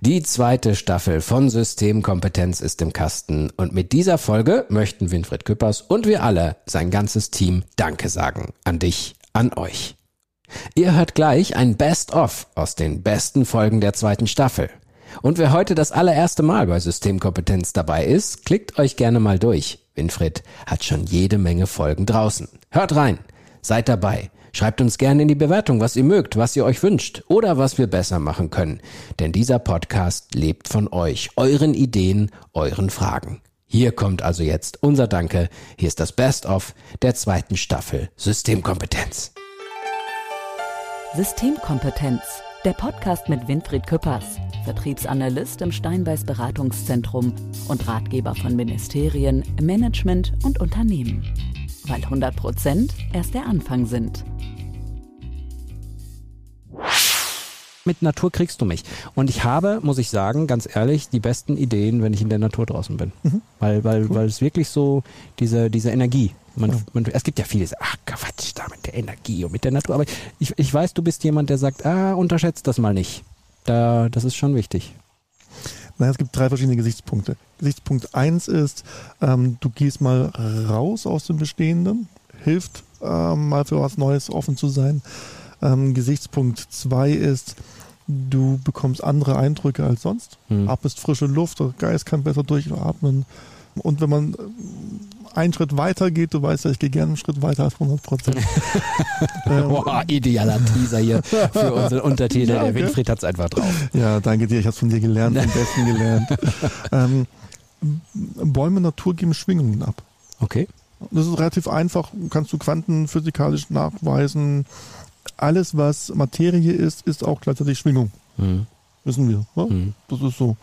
Die zweite Staffel von Systemkompetenz ist im Kasten und mit dieser Folge möchten Winfried Küppers und wir alle, sein ganzes Team, Danke sagen. An dich, an euch. Ihr hört gleich ein Best-of aus den besten Folgen der zweiten Staffel. Und wer heute das allererste Mal bei Systemkompetenz dabei ist, klickt euch gerne mal durch. Winfried hat schon jede Menge Folgen draußen. Hört rein, seid dabei. Schreibt uns gerne in die Bewertung, was ihr mögt, was ihr euch wünscht oder was wir besser machen können. Denn dieser Podcast lebt von euch, euren Ideen, euren Fragen. Hier kommt also jetzt unser Danke. Hier ist das Best-of der zweiten Staffel Systemkompetenz. Systemkompetenz, der Podcast mit Winfried Küppers, Vertriebsanalyst im Steinbeiß Beratungszentrum und Ratgeber von Ministerien, Management und Unternehmen. Weil 100 Prozent erst der Anfang sind. Mit Natur kriegst du mich. Und ich habe, muss ich sagen, ganz ehrlich, die besten Ideen, wenn ich in der Natur draußen bin. Mhm. Weil, weil, cool. weil es wirklich so diese, diese Energie. Man, ja. man, es gibt ja vieles, ach Quatsch, da mit der Energie und mit der Natur. Aber ich, ich weiß, du bist jemand, der sagt, ah, unterschätzt das mal nicht. Da, das ist schon wichtig. Naja, es gibt drei verschiedene Gesichtspunkte. Gesichtspunkt eins ist, ähm, du gehst mal raus aus dem Bestehenden, hilft ähm, mal für was Neues offen zu sein. Ähm, Gesichtspunkt zwei ist, du bekommst andere Eindrücke als sonst. Hm. Atmest frische Luft, der Geist kann besser durchatmen. Und wenn man äh, einen Schritt weiter geht, du weißt ja, ich gehe gerne einen Schritt weiter als 100 Prozent. ähm, Boah, idealer Teaser hier für unseren Untertitel. Ja, okay. Der Winfried hat es einfach drauf. Ja, danke dir, ich habe es von dir gelernt, am besten gelernt. ähm, Bäume Natur geben Schwingungen ab. Okay. Das ist relativ einfach, kannst du quantenphysikalisch nachweisen alles, was Materie ist, ist auch gleichzeitig Schwingung. Mhm. Wissen wir. Ne? Mhm. Das ist so.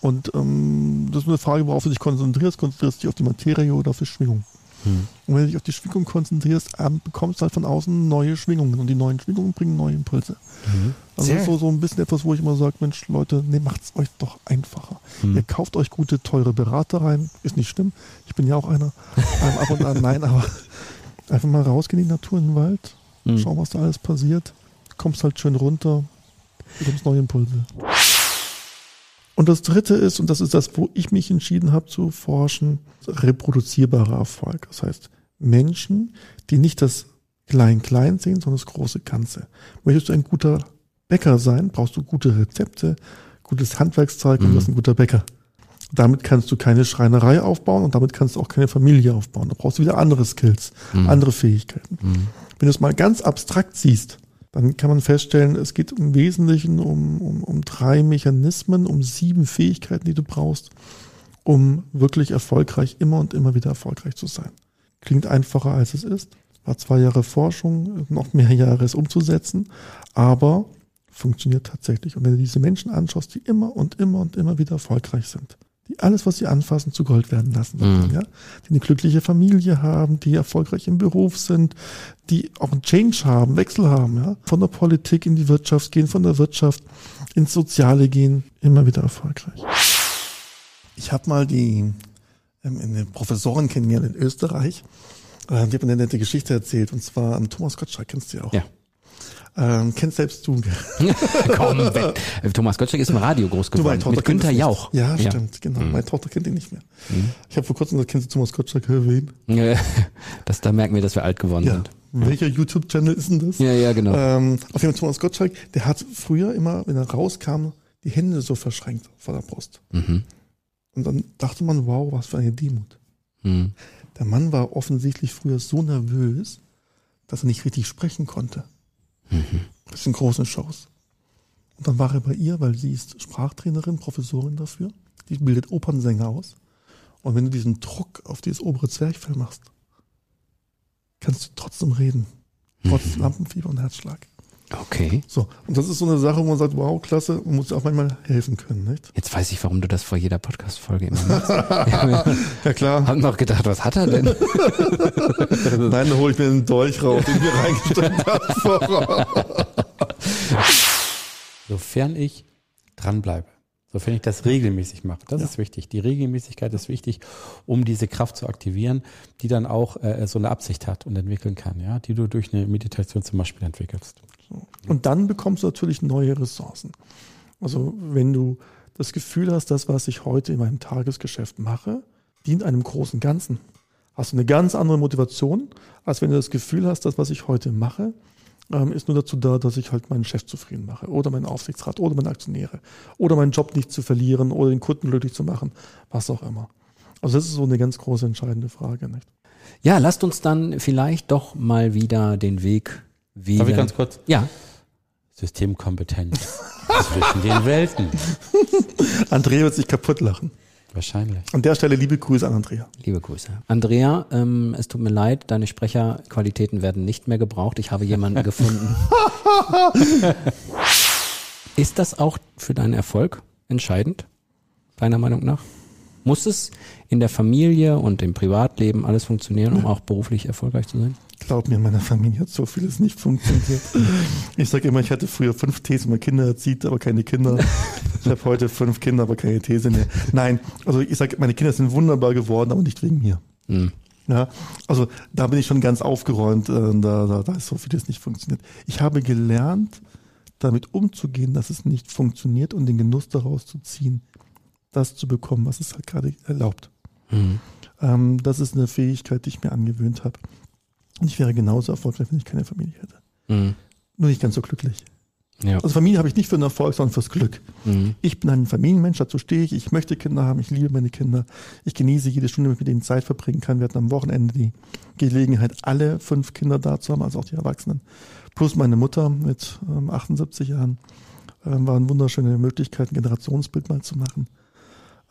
Und ähm, das ist eine Frage, worauf du dich konzentrierst. Konzentrierst du dich auf die Materie oder auf die Schwingung? Mhm. Und wenn du dich auf die Schwingung konzentrierst, ähm, bekommst du halt von außen neue Schwingungen. Und die neuen Schwingungen bringen neue Impulse. Mhm. Also das ist so, so ein bisschen etwas, wo ich immer sage, Mensch, Leute, nee, es euch doch einfacher. Mhm. Ihr kauft euch gute, teure Berater rein. Ist nicht schlimm. Ich bin ja auch einer. ähm, ab und an, nein, aber einfach mal rausgehen in die Natur, in den Wald Mhm. Schau, was da alles passiert. Kommst halt schön runter, bekommst neue Impulse. Und das dritte ist, und das ist das, wo ich mich entschieden habe zu forschen, reproduzierbarer Erfolg. Das heißt, Menschen, die nicht das Klein-Klein sehen, sondern das große Ganze. Möchtest du ein guter Bäcker sein, brauchst du gute Rezepte, gutes Handwerkszeug mhm. und du bist ein guter Bäcker. Damit kannst du keine Schreinerei aufbauen und damit kannst du auch keine Familie aufbauen. Da brauchst du wieder andere Skills, mhm. andere Fähigkeiten. Mhm. Wenn du es mal ganz abstrakt siehst, dann kann man feststellen, es geht im Wesentlichen um, um, um drei Mechanismen, um sieben Fähigkeiten, die du brauchst, um wirklich erfolgreich, immer und immer wieder erfolgreich zu sein. Klingt einfacher, als es ist. War zwei Jahre Forschung, noch mehr Jahre es umzusetzen, aber funktioniert tatsächlich. Und wenn du diese Menschen anschaust, die immer und immer und immer wieder erfolgreich sind, die alles, was sie anfassen, zu Gold werden lassen. Mhm. Ja? Die eine glückliche Familie haben, die erfolgreich im Beruf sind, die auch einen Change haben, Wechsel haben. Ja? Von der Politik in die Wirtschaft gehen, von der Wirtschaft ins Soziale gehen, immer wieder erfolgreich. Ich habe mal die ähm, eine Professorin kennengelernt in Österreich. Äh, die hat mir eine nette Geschichte erzählt. Und zwar ähm, Thomas Gottschalk, kennst du ja auch. Ja. Ähm, kennst selbst du. Komm, Thomas Gottschalk ist im Radio groß geworden. mit Günther Jauch. Ja, ja, stimmt, genau. Mhm. Meine Tochter kennt ihn nicht mehr. Mhm. Ich habe vor kurzem gesagt, kennst du Thomas Gottschalk? Wen? das, da merken wir, dass wir alt geworden ja. sind. Welcher YouTube-Channel ist denn das? Ja, ja, genau. Ähm, auf jeden Fall Thomas Gottschalk, der hat früher immer, wenn er rauskam, die Hände so verschränkt vor der Brust. Mhm. Und dann dachte man, wow, was für eine Demut. Mhm. Der Mann war offensichtlich früher so nervös, dass er nicht richtig sprechen konnte. Mhm. Das sind große Shows. Und dann war er bei ihr, weil sie ist Sprachtrainerin, Professorin dafür. Die bildet Opernsänger aus. Und wenn du diesen Druck auf dieses obere Zwerchfell machst, kannst du trotzdem reden. Trotz mhm. Lampenfieber und Herzschlag. Okay. So, und das ist so eine Sache, wo man sagt, wow, klasse, man muss auch manchmal helfen können, nicht? Jetzt weiß ich, warum du das vor jeder Podcast-Folge immer machst. ja, klar. Hab noch gedacht, was hat er denn? Nein, dann hole ich mir einen Dolch raus, den wir reingesteckt haben. Sofern ich dranbleibe, sofern ich das regelmäßig mache, das ja. ist wichtig. Die Regelmäßigkeit ist wichtig, um diese Kraft zu aktivieren, die dann auch äh, so eine Absicht hat und entwickeln kann, ja, die du durch eine Meditation zum Beispiel entwickelst. Und dann bekommst du natürlich neue Ressourcen. Also wenn du das Gefühl hast, das, was ich heute in meinem Tagesgeschäft mache, dient einem großen Ganzen. Hast du eine ganz andere Motivation, als wenn du das Gefühl hast, das, was ich heute mache, ähm, ist nur dazu da, dass ich halt meinen Chef zufrieden mache oder meinen Aufsichtsrat oder meine Aktionäre oder meinen Job nicht zu verlieren oder den Kunden glücklich zu machen, was auch immer. Also das ist so eine ganz große entscheidende Frage. Nicht? Ja, lasst uns dann vielleicht doch mal wieder den Weg wieder. Darf ich ganz kurz? Ja. Systemkompetenz zwischen den Welten. Andrea wird sich kaputt lachen. Wahrscheinlich. An der Stelle liebe Grüße an Andrea. Liebe Grüße. Andrea, ähm, es tut mir leid, deine Sprecherqualitäten werden nicht mehr gebraucht. Ich habe jemanden gefunden. Ist das auch für deinen Erfolg entscheidend, deiner Meinung nach? Muss es in der Familie und im Privatleben alles funktionieren, um auch beruflich erfolgreich zu sein? Glaub mir, in meiner Familie hat so vieles nicht funktioniert. Ich sage immer, ich hatte früher fünf Thesen, wenn man Kinder erzieht, aber keine Kinder. Ich habe heute fünf Kinder, aber keine These mehr. Nein, also ich sage, meine Kinder sind wunderbar geworden, aber nicht wegen mir. Hm. Ja, also da bin ich schon ganz aufgeräumt, äh, da, da, da ist so vieles nicht funktioniert. Ich habe gelernt, damit umzugehen, dass es nicht funktioniert und den Genuss daraus zu ziehen, das zu bekommen, was es halt gerade erlaubt. Hm. Ähm, das ist eine Fähigkeit, die ich mir angewöhnt habe. Und ich wäre genauso erfolgreich, wenn ich keine Familie hätte. Hm. Nur nicht ganz so glücklich. Ja. Also Familie habe ich nicht für den Erfolg, sondern fürs Glück. Hm. Ich bin ein Familienmensch, dazu stehe ich. Ich möchte Kinder haben, ich liebe meine Kinder. Ich genieße jede Stunde, wenn ich mit denen Zeit verbringen kann. Wir hatten am Wochenende die Gelegenheit, alle fünf Kinder da zu haben, also auch die Erwachsenen. Plus meine Mutter mit ähm, 78 Jahren. Ähm, war eine wunderschöne Möglichkeit, ein Generationsbild mal zu machen.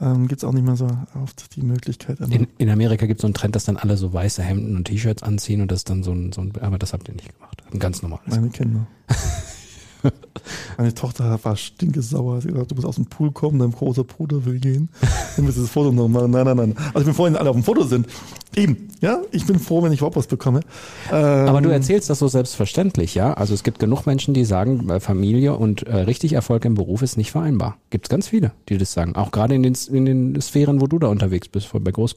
Ähm, Gibt es auch nicht mehr so oft die Möglichkeit. In, in Amerika gibt es so einen Trend, dass dann alle so weiße Hemden und T-Shirts anziehen und das dann so ein, so ein, aber das habt ihr nicht gemacht. Ein ganz normales. Meine Kinder. Meine Tochter war stinkesauer. Sie hat gesagt, du musst aus dem Pool kommen, dein großer Bruder will gehen. Dann willst du das Foto noch machen. Nein, nein, nein. Also ich bin froh, wenn alle auf dem Foto sind. Eben, ja. Ich bin froh, wenn ich überhaupt was bekomme. Ähm, Aber du erzählst das so selbstverständlich, ja? Also es gibt genug Menschen, die sagen, äh, Familie und äh, richtig Erfolg im Beruf ist nicht vereinbar. Gibt es ganz viele, die das sagen. Auch gerade in den, in den Sphären, wo du da unterwegs bist, bei Groß,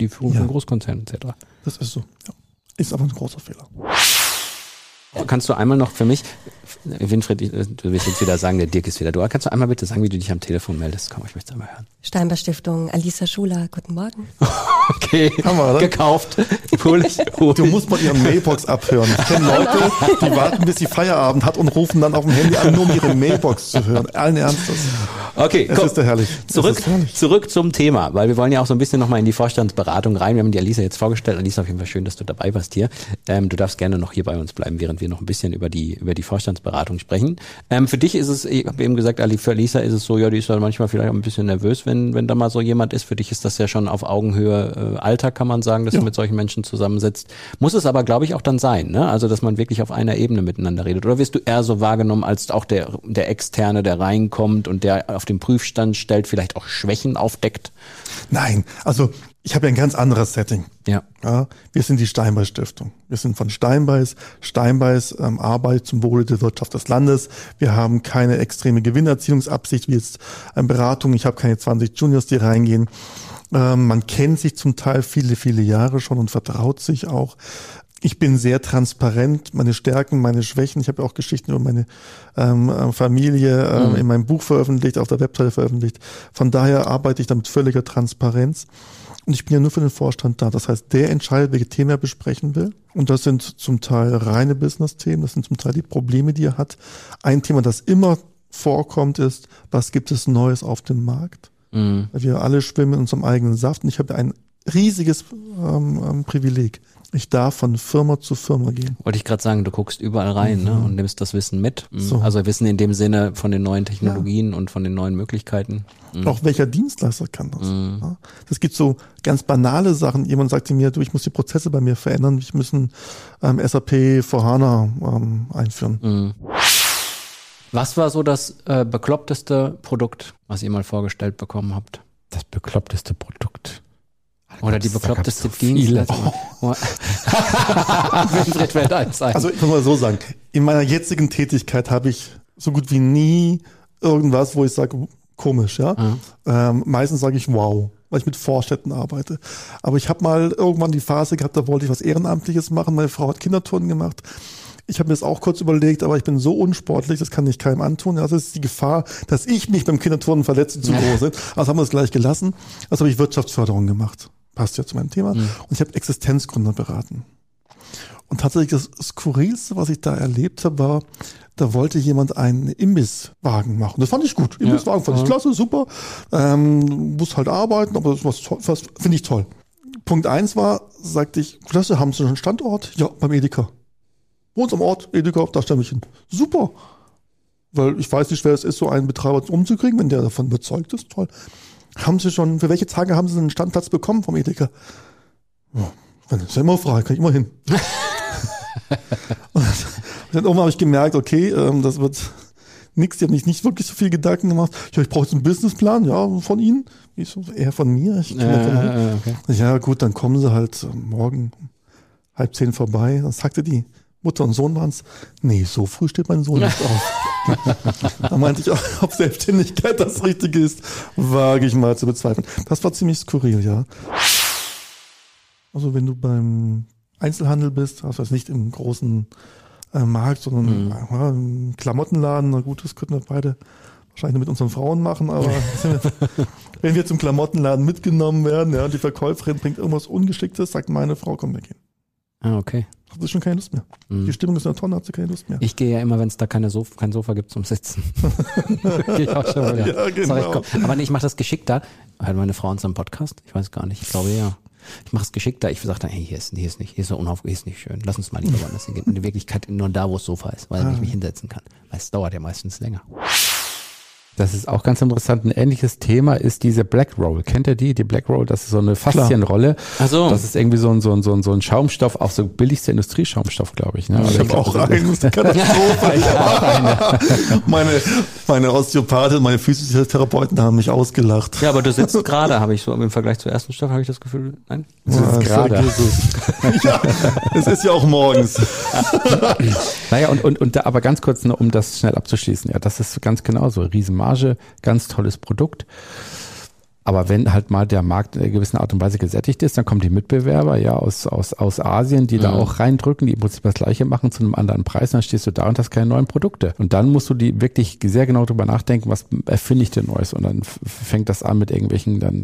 die Führung Ja. von Großkonzernen etc. Das ist so. Ja. Ist aber ein großer Fehler. Kannst du einmal noch für mich, Winfried, ich- du wirst jetzt wieder sagen, der Dirk ist wieder da. Kannst du einmal bitte sagen, wie du dich am Telefon meldest? Komm, ich möchte es einmal hören. Steinber Stiftung, Alisa Schuler, guten Morgen. Okay, Haben wir, oder? gekauft. Hol Du musst mal ihren Mailbox abhören. Ich kenne Leute, die warten, bis sie Feierabend hat und rufen dann auf dem Handy an, nur um ihre Mailbox zu hören. Allen Ernstes. Okay, Es komm. ist ja herrlich. Zurück, herrlich. zurück zum Thema, weil wir wollen ja auch so ein bisschen nochmal in die Vorstandsberatung rein. Wir haben die Alisa jetzt vorgestellt. Alisa, auf jeden Fall schön, dass du dabei warst hier. Ähm, du darfst gerne noch hier bei uns bleiben, während wir noch ein bisschen über die, über die Vorstandsberatung sprechen. Ähm, für dich ist es, ich habe eben gesagt, Ali, für Alisa ist es so, ja, die ist dann manchmal vielleicht auch ein bisschen nervös, wenn, wenn da mal so jemand ist. Für dich ist das ja schon auf Augenhöhe äh, Alter, kann man sagen, dass Ja. du mit solchen Menschen zusammensitzt. Muss es aber, glaube ich, auch dann sein, ne? Also, dass man wirklich auf einer Ebene miteinander redet. Oder wirst du eher so wahrgenommen als auch der, der Externe, der reinkommt und der auf den Prüfstand stellt, vielleicht auch Schwächen aufdeckt? Nein, also ich habe ja ein ganz anderes Setting. Ja. Ja, wir sind die Steinbeis Stiftung. Wir sind von Steinbeis. Steinbeis ähm, arbeitet zum Wohle der Wirtschaft des Landes. Wir haben keine extreme Gewinnerziehungsabsicht wie jetzt eine Beratung. Ich habe keine 20 Juniors, die reingehen. Ähm, man kennt sich zum Teil viele, viele Jahre schon und vertraut sich auch. Ich bin sehr transparent, meine Stärken, meine Schwächen. Ich habe ja auch Geschichten über meine ähm, äh, Familie ähm, in meinem Buch veröffentlicht, auf der Webseite veröffentlicht. Von daher arbeite ich da mit völliger Transparenz. Und ich bin ja nur für den Vorstand da. Das heißt, der entscheidet, welche Themen er besprechen will. Und das sind zum Teil reine Business-Themen, das sind zum Teil die Probleme, die er hat. Ein Thema, das immer vorkommt, ist, was gibt es Neues auf dem Markt? Mhm. Weil wir alle schwimmen in unserem eigenen Saft. Und ich habe ein riesiges ähm, ähm, Privileg. Ich darf von Firma zu Firma gehen. Wollte ich gerade sagen, du guckst überall rein ne, und nimmst das Wissen mit. Mhm. So. Also Wissen in dem Sinne von den neuen Technologien und von den neuen Möglichkeiten. Mhm. Auch welcher Dienstleister kann das? Ja. Das gibt so ganz banale Sachen. Jemand sagte mir, du, ich muss die Prozesse bei mir verändern. Ich müssen ähm, SAP vor HANA ähm, einführen. Mhm. Was war so das äh, bekloppteste Produkt, was ihr mal vorgestellt bekommen habt? Das bekloppteste Produkt. Oder die bekloppteste so. Dienstleistung? Winfried eins. Also ich muss mal so sagen, in meiner jetzigen Tätigkeit habe ich so gut wie nie irgendwas, wo ich sage, komisch, ja. Ähm, meistens sage ich wow, weil ich mit Vorstädten arbeite. Aber ich habe mal irgendwann die Phase gehabt, da wollte ich was Ehrenamtliches machen. Meine Frau hat Kinderturnen gemacht. Ich habe mir das auch kurz überlegt, aber ich bin so unsportlich, das kann ich keinem antun. Also ist die Gefahr, dass ich mich beim Kinderturnen verletze, zu groß. Sind. Also haben wir es gleich gelassen. Also habe ich Wirtschaftsförderung gemacht. Passt ja zu meinem Thema. Mhm. Und ich habe Existenzgründer beraten. Und tatsächlich das Skurrilste, was ich da erlebt habe, war, da wollte jemand einen Imbisswagen machen. Das fand ich gut. Imbisswagen fand ich klasse, super. Ähm, muss halt arbeiten, aber das was, was finde ich toll. Punkt eins war, sagte ich, klasse, haben Sie schon einen Standort? Ja, beim Edeka. Wo uns am Ort, Edeka, da stelle ich hin. Super. Weil ich weiß, wie schwer es ist, so einen Betreiber umzukriegen, wenn der davon überzeugt ist. Toll. Haben Sie schon, für welche Tage haben Sie einen Standplatz bekommen vom Edeka? Ja, wenn ist ja immer frei, kann ich immer hin. und dann irgendwann habe ich gemerkt, okay, ähm, das wird nichts, die haben sich nicht wirklich so viel Gedanken gemacht. Ja, ich brauche jetzt einen Businessplan, ja, von Ihnen. Ich so, eher von mir. Ich äh, okay. Ja, gut, dann kommen sie halt äh, morgen halb zehn vorbei. Dann sagte die Mutter und Sohn waren es, nee, so früh steht mein Sohn nicht auf. da meinte ich, ob Selbstständigkeit das Richtige ist, wage ich mal zu bezweifeln. Das war ziemlich skurril, ja. Also wenn du beim Einzelhandel bist, das nicht im großen äh, Markt, sondern mhm. ja, im Klamottenladen, na gut, das könnten wir beide wahrscheinlich mit unseren Frauen machen, aber wenn wir zum Klamottenladen mitgenommen werden, ja, die Verkäuferin bringt irgendwas Ungeschicktes, sagt meine Frau, komm, wir gehen. Ah, okay. Hat sie schon keine Lust mehr. Mhm. Die Stimmung ist in der Tonne, hat sie keine Lust mehr. Ich gehe ja immer, wenn es da keine Sof kein Sofa gibt zum Sitzen. gehe ich auch schon wieder. Ja, genau. Ich, aber nee, ich mache das geschickter. Hört meine Frau unseren Podcast? Ich weiß gar nicht. Ich glaube ja. Ich mache es geschickter. Ich sage dann, hey, hier ist, hier ist nicht, hier ist so unauf, hier ist nicht schön. Lass uns mal lieber woanders hingehen. In Wirklichkeit nur da, wo das Sofa ist, weil ah. ich mich hinsetzen kann. Weil es dauert ja meistens länger. Das ist auch ganz interessant. Ein ähnliches Thema ist diese Black Roll. Kennt ihr die? Die Black Roll, das ist so eine Faszienrolle. Ach so. Das ist irgendwie so ein, so ein, so ein, so ein Schaumstoff, auch so billigster Industrieschaumstoff, glaube ich. Ne? Ich habe auch einen. Katastrophe. ich auch eine. meine, meine Osteopathin, meine Physiotherapeuten haben mich ausgelacht. Ja, aber du sitzt gerade, habe ich so im Vergleich zur ersten Stoff, habe ich das Gefühl, nein? Du sitzt ja, gerade. ja, es ist ja auch morgens. naja, und, und, und da, aber ganz kurz, nur, um das schnell abzuschließen. Ja, das ist ganz genau so. Riesenmarkt. Marge, ganz tolles Produkt. Aber wenn halt mal der Markt in einer gewissen Art und Weise gesättigt ist, dann kommen die Mitbewerber ja aus, aus, aus Asien, die mhm. da auch reindrücken, die im Prinzip das Gleiche machen zu einem anderen Preis, dann stehst du da und hast keine neuen Produkte. Und dann musst du die wirklich sehr genau drüber nachdenken, was erfinde ich denn Neues? Und dann fängt das an mit irgendwelchen dann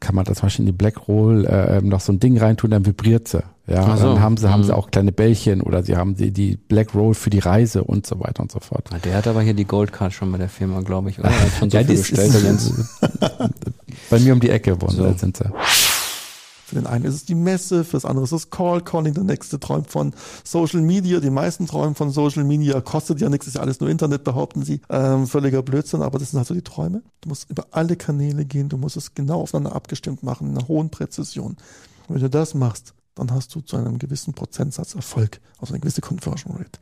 kann man da zum Beispiel in die Black Roll äh, noch so ein Ding reintun, dann vibriert sie. Ja, so. dann haben sie, haben sie mhm. auch kleine Bällchen oder sie haben die, die Black Roll für die Reise und so weiter und so fort. Der hat aber hier die Goldcard schon bei der Firma, glaube ich. Oder? Hat schon so ja, viel bestellt, bei mir um die Ecke wohnen, so. sind sie. Für den einen ist es die Messe, für das andere ist es Call Calling, der nächste träumt von Social Media, die meisten träumen von Social Media, kostet ja nichts, ist ja alles nur Internet, behaupten sie. Ähm, völliger Blödsinn, aber das sind halt so die Träume. Du musst über alle Kanäle gehen, du musst es genau aufeinander abgestimmt machen, in einer hohen Präzision. Und wenn du das machst, dann hast du zu einem gewissen Prozentsatz Erfolg, also eine gewisse Conversion Rate.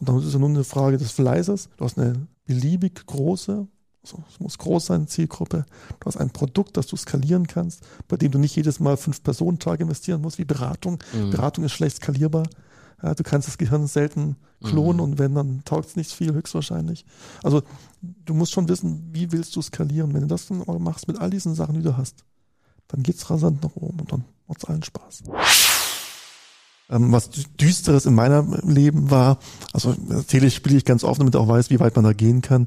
Und dann ist es ja nur eine Frage des Fleißes. Du hast eine beliebig große also es muss groß sein, Zielgruppe. Du hast ein Produkt, das du skalieren kannst, bei dem du nicht jedes Mal fünf Personentage investieren musst, wie Beratung. Mhm. Beratung ist schlecht skalierbar. Ja, du kannst das Gehirn selten klonen mhm. und wenn, dann taugt es nicht viel, höchstwahrscheinlich. Also du musst schon wissen, wie willst du skalieren. Wenn du das dann machst mit all diesen Sachen, die du hast, dann geht es rasant nach oben und dann macht es allen Spaß. Ähm, was Düsteres in meinem Leben war, also natürlich spiele ich ganz offen, damit auch weiß, wie weit man da gehen kann.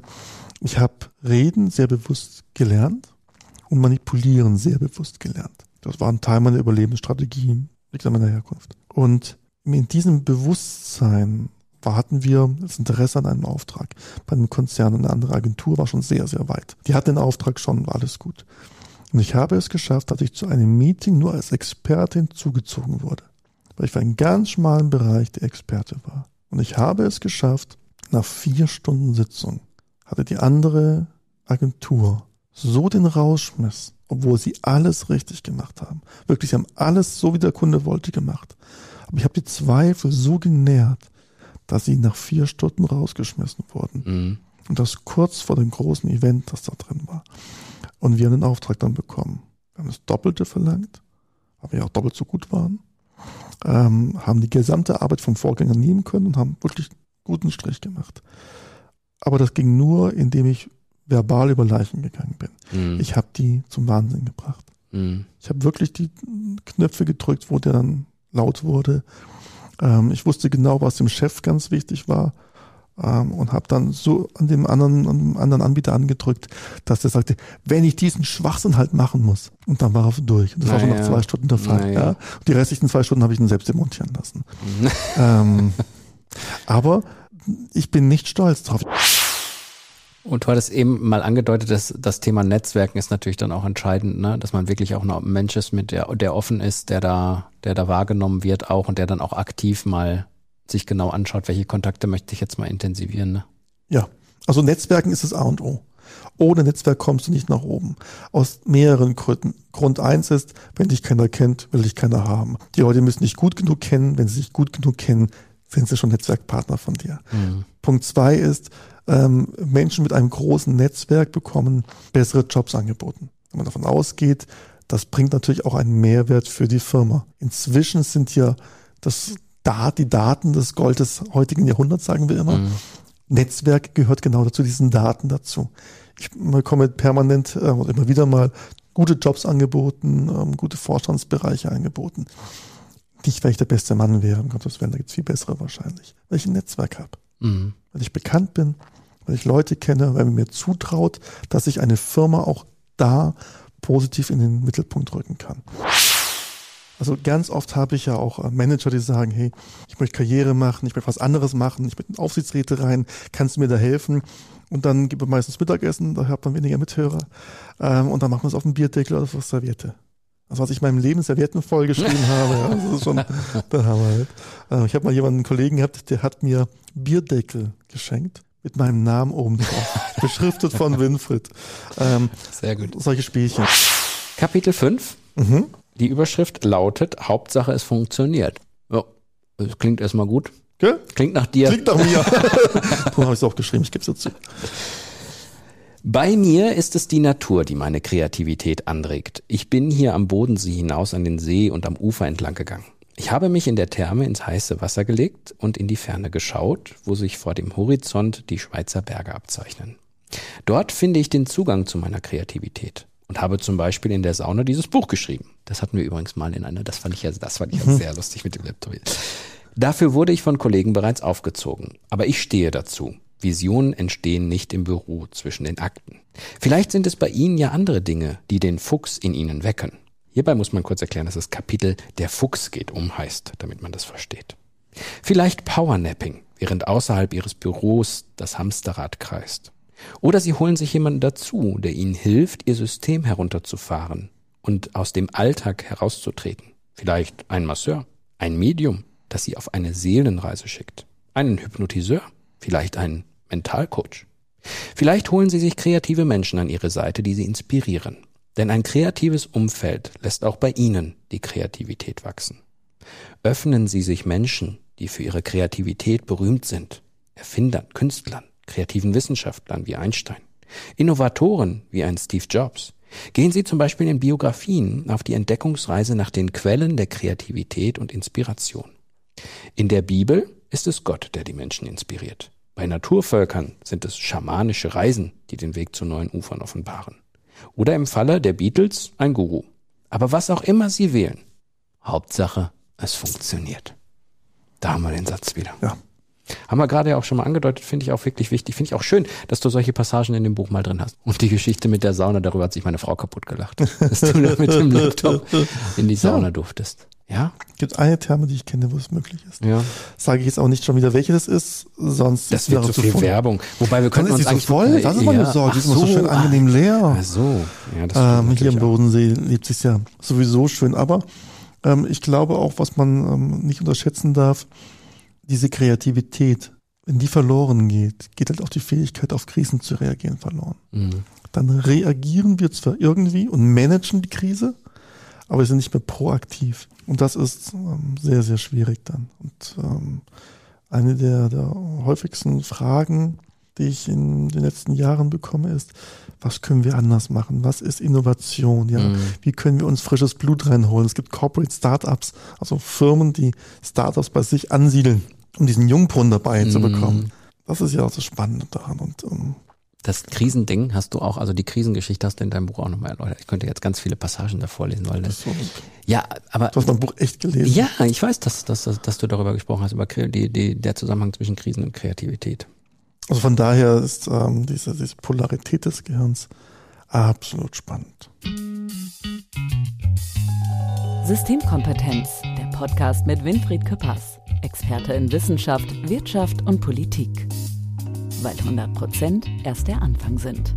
Ich habe Reden sehr bewusst gelernt und Manipulieren sehr bewusst gelernt. Das war ein Teil meiner Überlebensstrategie, liegt an meiner Herkunft. Und in diesem Bewusstsein hatten wir das Interesse an einem Auftrag. Bei einem Konzern und eine andere Agentur war schon sehr, sehr weit. Die hatten den Auftrag schon, war alles gut. Und ich habe es geschafft, dass ich zu einem Meeting nur als Expertin zugezogen wurde. Weil ich für einen ganz schmalen Bereich der Experte war. Und ich habe es geschafft, nach vier Stunden Sitzung hatte die andere Agentur so den Rausschmiss, obwohl sie alles richtig gemacht haben. Wirklich, sie haben alles so, wie der Kunde wollte, gemacht. Aber ich habe die Zweifel so genährt, dass sie nach vier Stunden rausgeschmissen wurden. Mhm. Und das kurz vor dem großen Event, das da drin war. Und wir haben den Auftrag dann bekommen. Wir haben das Doppelte verlangt, weil wir ja auch doppelt so gut waren. Ähm, haben die gesamte Arbeit vom Vorgänger nehmen können und haben wirklich guten Strich gemacht. Aber das ging nur, indem ich verbal über Leichen gegangen bin. Mhm. Ich habe die zum Wahnsinn gebracht. Mhm. Ich habe wirklich die Knöpfe gedrückt, wo der dann laut wurde. Ähm, ich wusste genau, was dem Chef ganz wichtig war ähm, und habe dann so an dem anderen, an dem anderen Anbieter angedrückt, dass er sagte, wenn ich diesen Schwachsinn halt machen muss. Und dann war er durch. Das Na war schon ja. nach zwei Stunden der Fall. Ja. Ja. Die restlichen zwei Stunden habe ich ihn selbst demontieren lassen. ähm, aber ich bin nicht stolz drauf. Und du hattest eben mal angedeutet, dass das Thema Netzwerken ist natürlich dann auch entscheidend, ne? dass man wirklich auch ein Mensch ist, mit der, der offen ist, der da, der da wahrgenommen wird auch und der dann auch aktiv mal sich genau anschaut, welche Kontakte möchte ich jetzt mal intensivieren. Ne? Ja, also Netzwerken ist das A und O. Ohne Netzwerk kommst du nicht nach oben. Aus mehreren Gründen. Grund eins ist, wenn dich keiner kennt, will dich keiner haben. Die Leute müssen dich gut genug kennen. Wenn sie dich gut genug kennen, sind sie schon Netzwerkpartner von dir. Mhm. Punkt zwei ist, ähm, Menschen mit einem großen Netzwerk bekommen bessere Jobs angeboten. Wenn man davon ausgeht, das bringt natürlich auch einen Mehrwert für die Firma. Inzwischen sind ja das Dat, die Daten des Gold des heutigen Jahrhunderts, sagen wir immer. Mhm. Netzwerk gehört genau dazu, diesen Daten dazu. Ich bekomme permanent äh, oder immer wieder mal gute Jobs angeboten, ähm, gute Vorstandsbereiche angeboten. Nicht, weil ich der beste Mann wäre, um Gottes Willen, da gibt es viel bessere wahrscheinlich, weil ich ein Netzwerk habe. Mhm. Weil ich bekannt bin, weil ich Leute kenne, weil man mir zutraut, dass ich eine Firma auch da positiv in den Mittelpunkt rücken kann. Also ganz oft habe ich ja auch äh, Manager, die sagen, hey, ich möchte Karriere machen, ich möchte was anderes machen, ich möchte in Aufsichtsräte rein, kannst du mir da helfen? Und dann gibt es meistens Mittagessen, da hat man weniger Mithörer. Ähm, und dann machen wir es auf dem Bierdeckel oder auf Serviette. Also was ich in meinem Leben Servietten vollgeschrieben habe, ja, das ist schon der Hammer. Halt. Äh, ich habe mal jemanden, einen Kollegen gehabt, der hat mir Bierdeckel geschenkt mit meinem Namen oben drauf, beschriftet von Winfried. Ähm, Sehr gut. Solche Spielchen. Kapitel 5. Mhm. Die Überschrift lautet, Hauptsache es funktioniert. Ja, das klingt erstmal gut. Okay? Klingt nach dir. Klingt nach mir. so habe ich es auch geschrieben, ich gebe es dazu. Bei mir ist es die Natur, die meine Kreativität anregt. Ich bin hier am Bodensee hinaus an den See und am Ufer entlang gegangen. Ich habe mich in der Therme ins heiße Wasser gelegt und in die Ferne geschaut, wo sich vor dem Horizont die Schweizer Berge abzeichnen. Dort finde ich den Zugang zu meiner Kreativität und habe zum Beispiel in der Sauna dieses Buch geschrieben. Das hatten wir übrigens mal in einer, das fand ich ja, das fand ich ja sehr lustig mit dem Laptop. Dafür wurde ich von Kollegen bereits aufgezogen. Aber ich stehe dazu. Visionen entstehen nicht im Büro zwischen den Akten. Vielleicht sind es bei Ihnen ja andere Dinge, die den Fuchs in Ihnen wecken. Hierbei muss man kurz erklären, dass das Kapitel Der Fuchs geht um heißt, damit man das versteht. Vielleicht Powernapping, während außerhalb Ihres Büros das Hamsterrad kreist. Oder Sie holen sich jemanden dazu, der Ihnen hilft, Ihr System herunterzufahren und aus dem Alltag herauszutreten. Vielleicht ein Masseur, ein Medium, das Sie auf eine Seelenreise schickt, einen Hypnotiseur, vielleicht einen Mentalcoach. Vielleicht holen Sie sich kreative Menschen an Ihre Seite, die Sie inspirieren. Denn ein kreatives Umfeld lässt auch bei Ihnen die Kreativität wachsen. Öffnen Sie sich Menschen, die für ihre Kreativität berühmt sind, Erfindern, Künstlern, kreativen Wissenschaftlern wie Einstein, Innovatoren wie ein Steve Jobs. Gehen Sie zum Beispiel in Biografien auf die Entdeckungsreise nach den Quellen der Kreativität und Inspiration. In der Bibel ist es Gott, der die Menschen inspiriert. Bei Naturvölkern sind es schamanische Reisen, die den Weg zu neuen Ufern offenbaren. Oder im Falle der Beatles ein Guru. Aber was auch immer sie wählen, Hauptsache, es funktioniert. Da haben wir den Satz wieder. Ja. Haben wir gerade ja auch schon mal angedeutet, finde ich auch wirklich wichtig. Finde ich auch schön, dass du solche Passagen in dem Buch mal drin hast. Und die Geschichte mit der Sauna, darüber hat sich meine Frau kaputt gelacht. Dass du da mit dem Laptop in die Sauna ja. durftest. Ja? Gibt eine Therme, die ich kenne, wo es möglich ist. Ja. Sage ich jetzt auch nicht schon wieder, welche das ist, sonst das wird zu viel voll. Werbung. Wobei wir können uns ist eigentlich so voll. Das ist meine Sorge. Die ist immer so schön angenehm leer. Ach so. Ja, das ähm, hier im Bodensee lebt sich ja sowieso schön. Aber ähm, ich glaube auch, was man ähm, nicht unterschätzen darf, diese Kreativität, wenn die verloren geht, geht halt auch die Fähigkeit, auf Krisen zu reagieren, verloren. Mhm. Dann reagieren wir zwar irgendwie und managen die Krise, aber wir sind nicht mehr proaktiv. Und das ist ähm, sehr, sehr schwierig dann. Und ähm, eine der, der häufigsten Fragen, die ich in den letzten Jahren bekomme, ist, was können wir anders machen? Was ist Innovation? Ja, mhm. wie können wir uns frisches Blut reinholen? Es gibt Corporate Startups, also Firmen, die Startups bei sich ansiedeln, um diesen Jungbrunnen dabei mhm. zu bekommen. Das ist ja auch das Spannende daran. Und um, ähm, Das Krisending hast du auch, also die Krisengeschichte hast du in deinem Buch auch nochmal erläutert. Ich könnte jetzt ganz viele Passagen da vorlesen, weil das. So, Ja, aber. du hast mein Buch echt gelesen. Ja, ich weiß, dass, dass, dass, dass du darüber gesprochen hast, über die, die, der Zusammenhang zwischen Krisen und Kreativität. Also von daher ist ähm, diese, diese Polarität des Gehirns absolut spannend. Systemkompetenz, der Podcast mit Winfried Küppers, Experte in Wissenschaft, Wirtschaft und Politik. Weil 100 Prozent erst der Anfang sind.